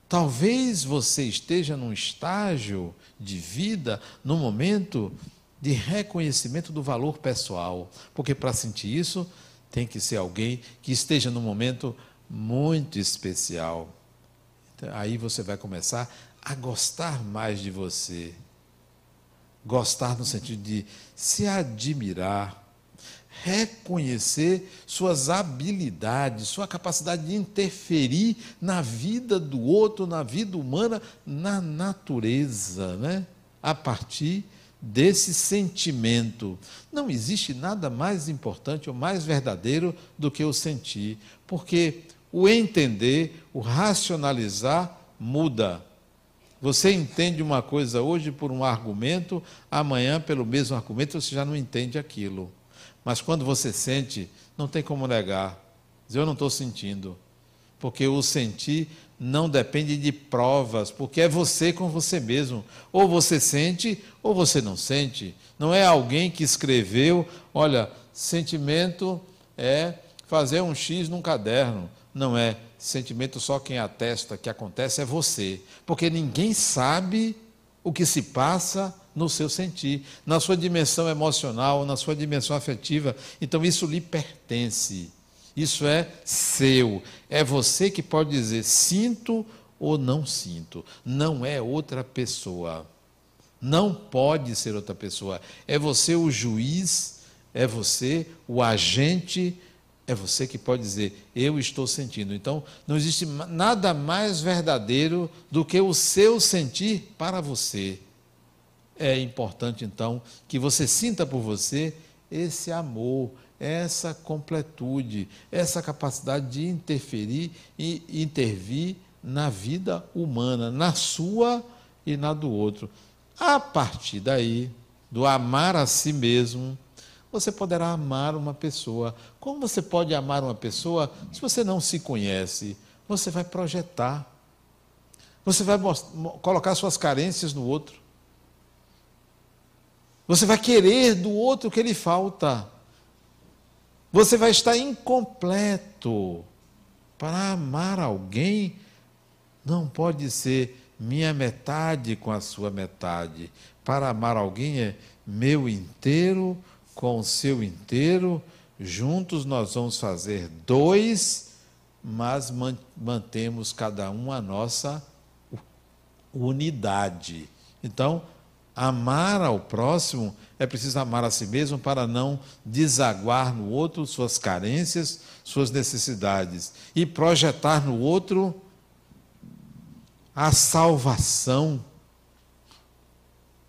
[SPEAKER 1] Talvez você esteja num estágio de vida, num momento de reconhecimento do valor pessoal, porque para sentir isso, tem que ser alguém que esteja num momento muito especial. Então, aí você vai começar a gostar mais de você. Gostar no sentido de se admirar, reconhecer suas habilidades, sua capacidade de interferir na vida do outro, na vida humana, na natureza, né? A partir desse sentimento. Não existe nada mais importante ou mais verdadeiro do que o sentir, porque o entender, o racionalizar muda. Você entende uma coisa hoje por um argumento, amanhã, pelo mesmo argumento, você já não entende aquilo. Mas quando você sente, não tem como negar. Eu não estou sentindo. Porque o sentir não depende de provas, porque é você com você mesmo. Ou você sente, ou você não sente. Não é alguém que escreveu, olha, sentimento é fazer um X num caderno. Não é. Sentimento só quem atesta que acontece é você. Porque ninguém sabe o que se passa no seu sentir, na sua dimensão emocional, na sua dimensão afetiva. Então isso lhe pertence. Isso é seu. É você que pode dizer sinto ou não sinto. Não é outra pessoa. Não pode ser outra pessoa. É você o juiz, é você o agente, é você que pode dizer eu estou sentindo. Então, não existe nada mais verdadeiro do que o seu sentir para você. É importante então que você sinta por você esse amor, essa completude, essa capacidade de interferir e intervir na vida humana, na sua e na do outro. A partir daí, do amar a si mesmo, você poderá amar uma pessoa. Como você pode amar uma pessoa se você não se conhece? Você vai projetar. Você vai colocar suas carências no outro. Você vai querer do outro o que lhe falta. Você vai estar incompleto para amar alguém Não pode ser minha metade com a sua metade. Para amar alguém é meu inteiro com o seu inteiro, juntos nós vamos fazer dois, mas mantemos cada um a nossa unidade. Então, amar ao próximo é preciso amar a si mesmo para não desaguar no outro suas carências, suas necessidades e projetar no outro a salvação,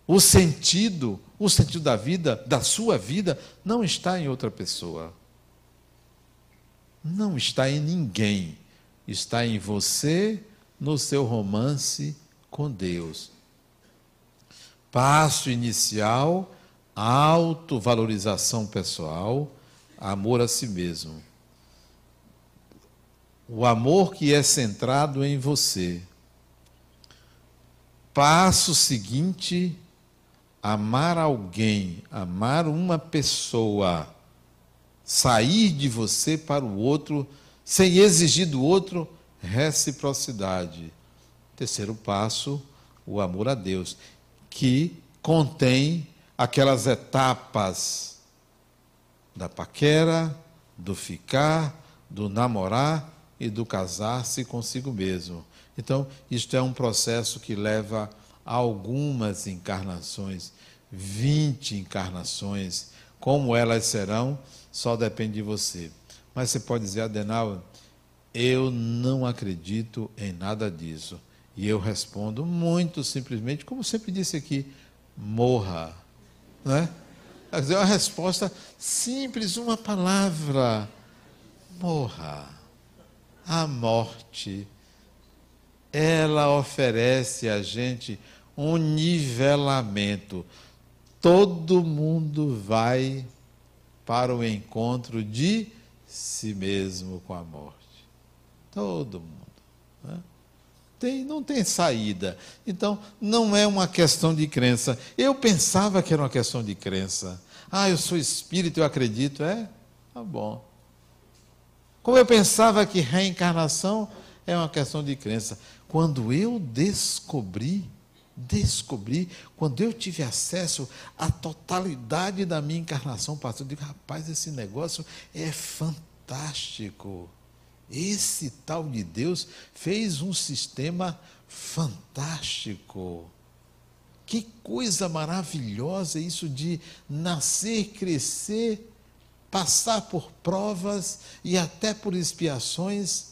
[SPEAKER 1] o sentido, o sentido da vida, da sua vida, não está em outra pessoa. Não está em ninguém. Está em você, no seu romance com Deus. Passo inicial, autovalorização pessoal, amor a si mesmo. O amor que é centrado em você. Passo seguinte, amar alguém, amar uma pessoa, sair de você para o outro, sem exigir do outro reciprocidade. Terceiro passo, o amor a Deus, que contém aquelas etapas da paquera, do ficar, do namorar e do casar-se consigo mesmo. Então, isto é um processo que leva algumas encarnações, 20 encarnações, como elas serão, só depende de você. Mas você pode dizer, Adenauer, eu não acredito em nada disso. E eu respondo muito simplesmente, como sempre disse aqui, morra. Não é? Dizer, uma resposta simples, uma palavra. Morra. A morte, ela oferece a gente um nivelamento. Todo mundo vai para o encontro de si mesmo com a morte. Todo mundo. Né? Tem, não tem saída. Então, não é uma questão de crença. Eu pensava que era uma questão de crença. Ah, eu sou espírito, eu acredito. É? Tá bom. Como eu pensava que reencarnação é uma questão de crença. Quando eu descobri descobri, quando eu tive acesso à totalidade da minha encarnação passada, eu digo, rapaz, esse negócio é fantástico. Esse tal de Deus fez um sistema fantástico. Que coisa maravilhosa isso de nascer, crescer, passar por provas e até por expiações,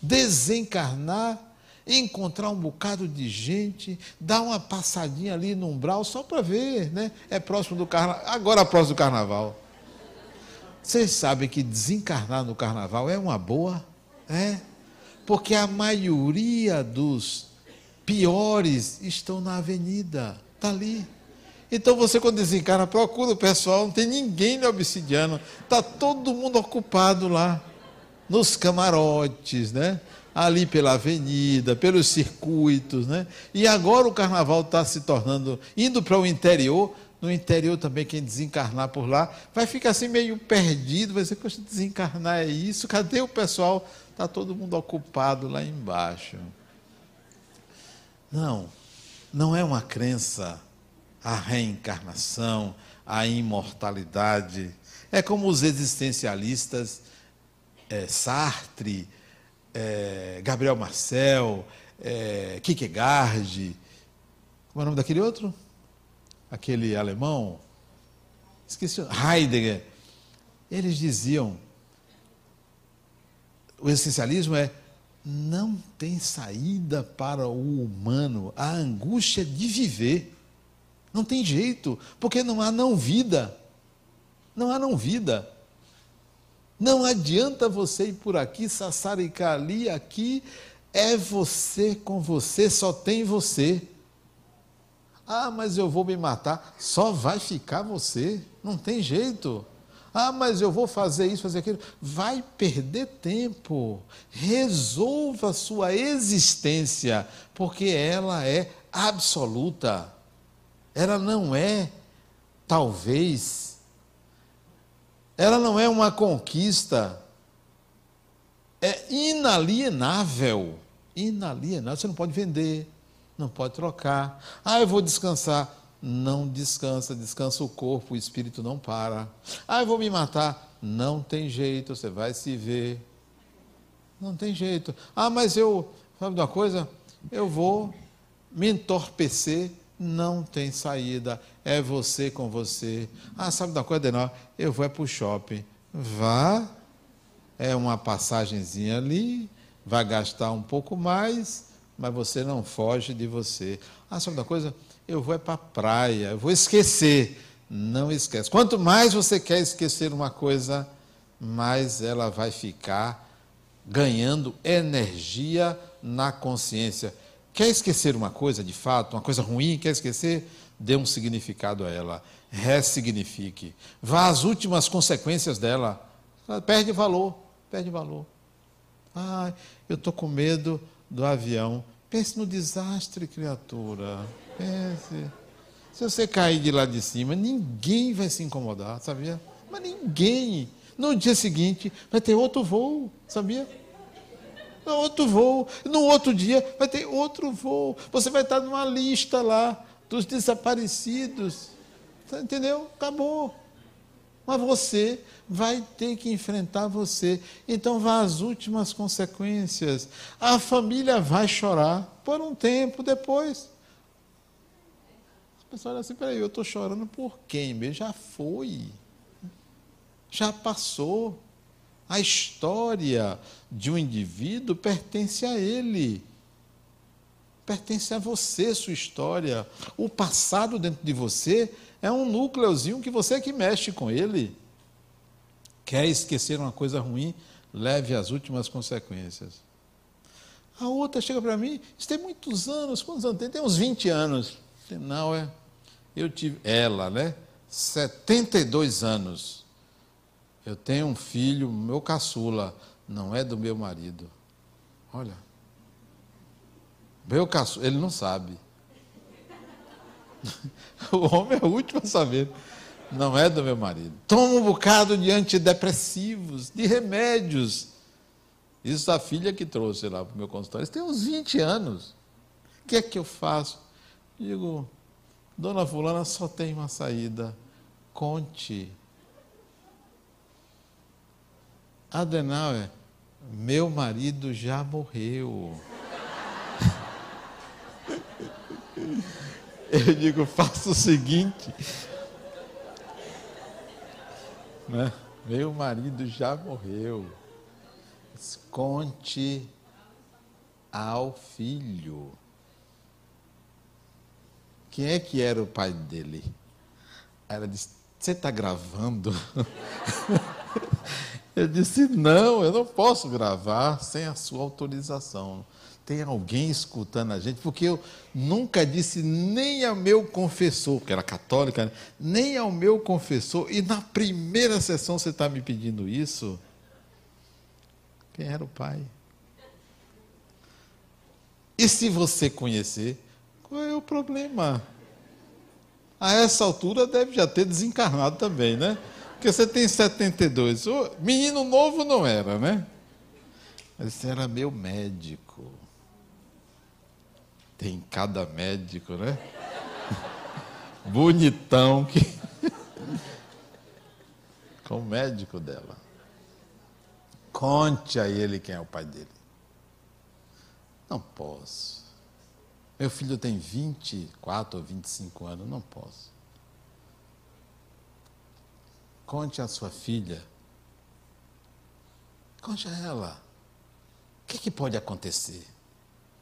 [SPEAKER 1] desencarnar encontrar um bocado de gente, dar uma passadinha ali no umbral só para ver, né? É próximo do carnaval, agora próximo do carnaval. Vocês sabem que desencarnar no carnaval é uma boa? É. Porque a maioria dos piores estão na avenida, está ali. Então você, quando desencarna, procura o pessoal, não tem ninguém na obsidiana, está todo mundo ocupado lá, nos camarotes, né? ali pela avenida, pelos circuitos, né? E agora o carnaval está se tornando, indo para o interior, no interior também, quem desencarnar por lá, vai ficar assim meio perdido, vai dizer, poxa, desencarnar é isso, cadê o pessoal? Está todo mundo ocupado lá embaixo. Não, não é uma crença a reencarnação, a imortalidade. É como os existencialistas, é, Sartre, é, Gabriel Marcel, é, Kierkegaard, como é o nome daquele outro? Aquele alemão? Esqueci, Heidegger. Eles diziam, o essencialismo é não tem saída para o humano, a angústia de viver. Não tem jeito, porque não há não vida. Não há não vida. Não adianta você ir por aqui, sassaricar ali, aqui é você com você, só tem você. Ah, mas eu vou me matar, só vai ficar você, não tem jeito. Ah, mas eu vou fazer isso, fazer aquilo. Vai perder tempo. Resolva sua existência, porque ela é absoluta. Ela não é, talvez, ela não é uma conquista, é inalienável. inalienável. Você não pode vender, não pode trocar. Ah, eu vou descansar. Não descansa, descansa o corpo, o espírito não para. Ah, eu vou me matar. Não tem jeito, você vai se ver. Não tem jeito. Ah, mas eu, sabe de uma coisa? Eu vou me entorpecer. Não tem saída. É você com você. Ah, sabe uma coisa, Denal? Eu vou é para o shopping. Vá. É uma passagenzinha ali. Vai gastar um pouco mais, mas você não foge de você. Ah, sabe uma coisa? Eu vou é para a praia. Eu vou esquecer. Não esquece. Quanto mais você quer esquecer uma coisa, mais ela vai ficar ganhando energia na consciência. Quer esquecer uma coisa de fato, uma coisa ruim, quer esquecer? Dê um significado a ela. Ressignifique. Vá às últimas consequências dela. Perde valor, perde valor. Ah, eu estou com medo do avião. Pense no desastre, criatura. Pense. Se você cair de lá de cima, ninguém vai se incomodar, sabia? Mas ninguém. No dia seguinte vai ter outro voo, sabia? Outro voo. No outro dia vai ter outro voo. Você vai estar numa lista lá dos desaparecidos. Entendeu? Acabou. Mas você vai ter que enfrentar você. Então vá às últimas consequências. A família vai chorar por um tempo depois. As pessoas olham assim, peraí, eu estou chorando por quem? Já foi já passou. A história de um indivíduo pertence a ele. Pertence a você, sua história. O passado dentro de você é um núcleozinho que você é que mexe com ele. Quer esquecer uma coisa ruim? Leve as últimas consequências. A outra chega para mim, isso tem muitos anos, quantos anos tem? Tem uns 20 anos. Não, é. Eu tive, ela, né? 72 anos. Eu tenho um filho, meu caçula, não é do meu marido. Olha. Meu caçula, ele não sabe. *laughs* o homem é o último a saber. Não é do meu marido. Toma um bocado de antidepressivos, de remédios. Isso a filha que trouxe lá para o meu consultório. Isso tem uns 20 anos. O que é que eu faço? Digo, dona Fulana só tem uma saída. Conte Adenauer, meu marido já morreu. *laughs* *laughs* Eu digo, faça o seguinte. Né? Meu marido já morreu. Conte ao filho. Quem é que era o pai dele? Ela disse: Você está gravando? *laughs* Eu disse: Não, eu não posso gravar sem a sua autorização. Tem alguém escutando a gente, porque eu nunca disse nem ao meu confessor, que era católica, né? nem ao meu confessor, e na primeira sessão você está me pedindo isso? Quem era o pai? E se você conhecer, qual é o problema? A essa altura deve já ter desencarnado também, né? Porque você tem 72. O menino novo não era, né? Mas era meu médico. Tem cada médico, né? *laughs* Bonitão que. *laughs* Com o médico dela. Conte a ele quem é o pai dele. Não posso. Meu filho tem 24 ou 25 anos, não posso. Conte à sua filha. Conte a ela. O que, é que pode acontecer?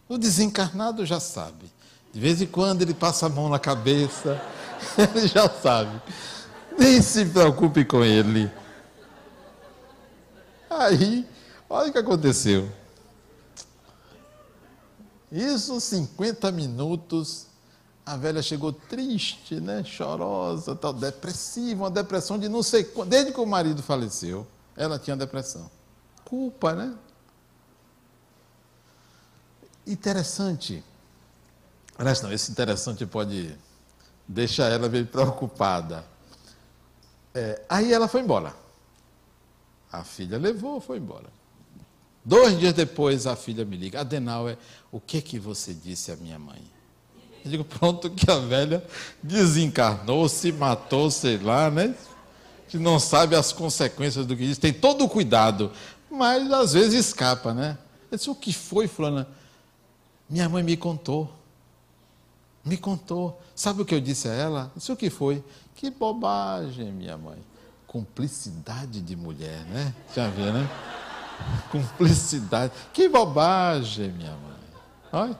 [SPEAKER 1] O desencarnado já sabe. De vez em quando ele passa a mão na cabeça, *laughs* ele já sabe. Nem se preocupe com ele. Aí, olha o que aconteceu. Isso 50 minutos a velha chegou triste, né? chorosa, tal, depressiva, uma depressão de não sei quando. Desde que o marido faleceu, ela tinha depressão. Culpa, né? Interessante. Aliás, não, esse interessante pode deixar ela bem preocupada. É, aí ela foi embora. A filha levou, foi embora. Dois dias depois a filha me liga, Adenauer, o que que você disse à minha mãe? Eu digo, pronto, que a velha desencarnou, se matou, sei lá, né? Que não sabe as consequências do que diz, tem todo o cuidado, mas às vezes escapa, né? Eu disse, o que foi, fulana? Minha mãe me contou. Me contou. Sabe o que eu disse a ela? Isso o que foi? Que bobagem, minha mãe. Cumplicidade de mulher, né? Já viu, né? Cumplicidade. Que bobagem, minha mãe. Olha.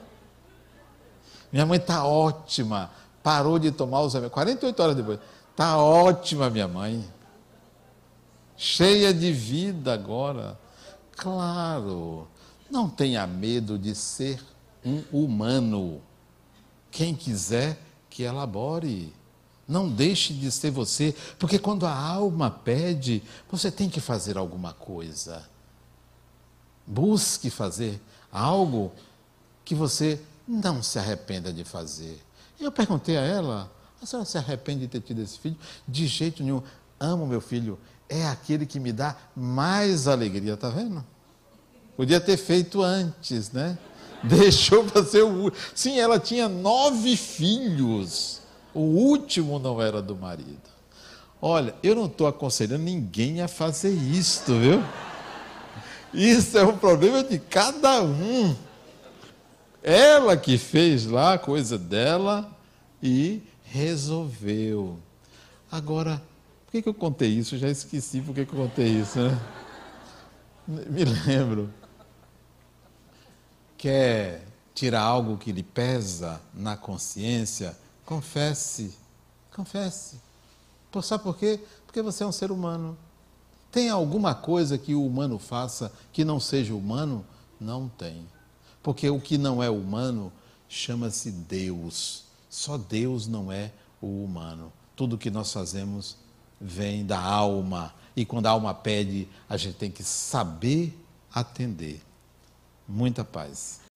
[SPEAKER 1] Minha mãe está ótima. Parou de tomar os remédios. 48 horas depois. Está ótima, minha mãe. Cheia de vida agora. Claro. Não tenha medo de ser um humano. Quem quiser que elabore. Não deixe de ser você, porque quando a alma pede, você tem que fazer alguma coisa. Busque fazer algo que você não se arrependa de fazer. Eu perguntei a ela: a senhora se arrepende de ter tido esse filho? De jeito nenhum. Amo meu filho. É aquele que me dá mais alegria, tá vendo? Podia ter feito antes, né? *laughs* Deixou para ser o Sim, ela tinha nove filhos. O último não era do marido. Olha, eu não estou aconselhando ninguém a fazer isto, viu? Isso é um problema de cada um. Ela que fez lá a coisa dela e resolveu. Agora, por que, que eu contei isso? Eu já esqueci por que, que eu contei isso, né? Me lembro quer tirar algo que lhe pesa na consciência, confesse. Confesse. Sabe por quê? Porque você é um ser humano. Tem alguma coisa que o humano faça que não seja humano? Não tem. Porque o que não é humano chama-se Deus. Só Deus não é o humano. Tudo que nós fazemos vem da alma. E quando a alma pede, a gente tem que saber atender. Muita paz.